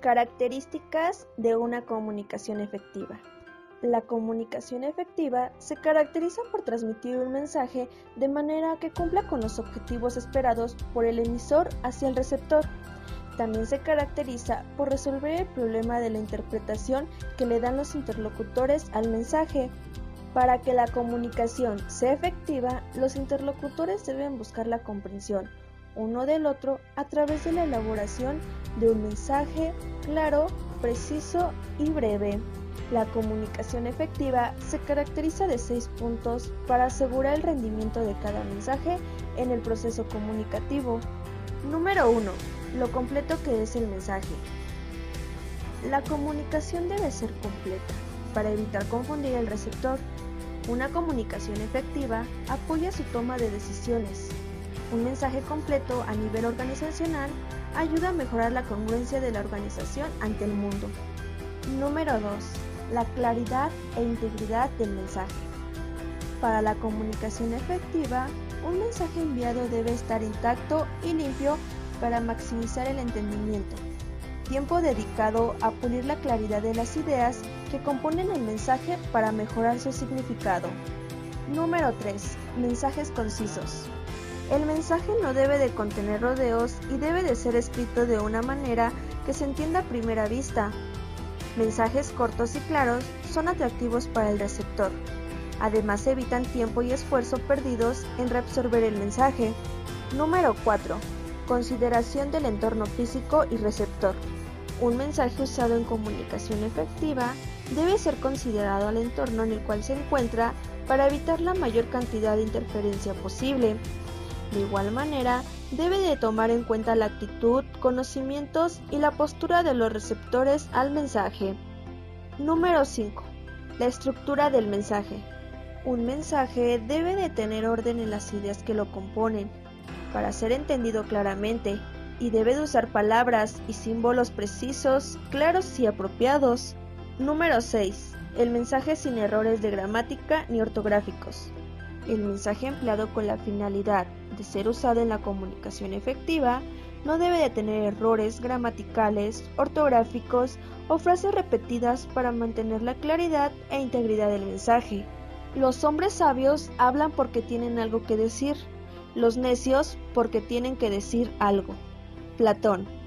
Características de una comunicación efectiva. La comunicación efectiva se caracteriza por transmitir un mensaje de manera que cumpla con los objetivos esperados por el emisor hacia el receptor. También se caracteriza por resolver el problema de la interpretación que le dan los interlocutores al mensaje. Para que la comunicación sea efectiva, los interlocutores deben buscar la comprensión uno del otro a través de la elaboración de un mensaje claro, preciso y breve. La comunicación efectiva se caracteriza de seis puntos para asegurar el rendimiento de cada mensaje en el proceso comunicativo. Número 1. Lo completo que es el mensaje. La comunicación debe ser completa para evitar confundir el receptor. Una comunicación efectiva apoya su toma de decisiones, un mensaje completo a nivel organizacional ayuda a mejorar la congruencia de la organización ante el mundo. Número 2. La claridad e integridad del mensaje. Para la comunicación efectiva, un mensaje enviado debe estar intacto y limpio para maximizar el entendimiento. Tiempo dedicado a pulir la claridad de las ideas que componen el mensaje para mejorar su significado. Número 3. Mensajes concisos. El mensaje no debe de contener rodeos y debe de ser escrito de una manera que se entienda a primera vista. Mensajes cortos y claros son atractivos para el receptor. Además evitan tiempo y esfuerzo perdidos en reabsorber el mensaje. Número 4. Consideración del entorno físico y receptor. Un mensaje usado en comunicación efectiva debe ser considerado al entorno en el cual se encuentra para evitar la mayor cantidad de interferencia posible. De igual manera, debe de tomar en cuenta la actitud, conocimientos y la postura de los receptores al mensaje. Número 5. La estructura del mensaje. Un mensaje debe de tener orden en las ideas que lo componen, para ser entendido claramente, y debe de usar palabras y símbolos precisos, claros y apropiados. Número 6. El mensaje sin errores de gramática ni ortográficos. El mensaje empleado con la finalidad de ser usado en la comunicación efectiva no debe de tener errores gramaticales, ortográficos o frases repetidas para mantener la claridad e integridad del mensaje. Los hombres sabios hablan porque tienen algo que decir, los necios porque tienen que decir algo. Platón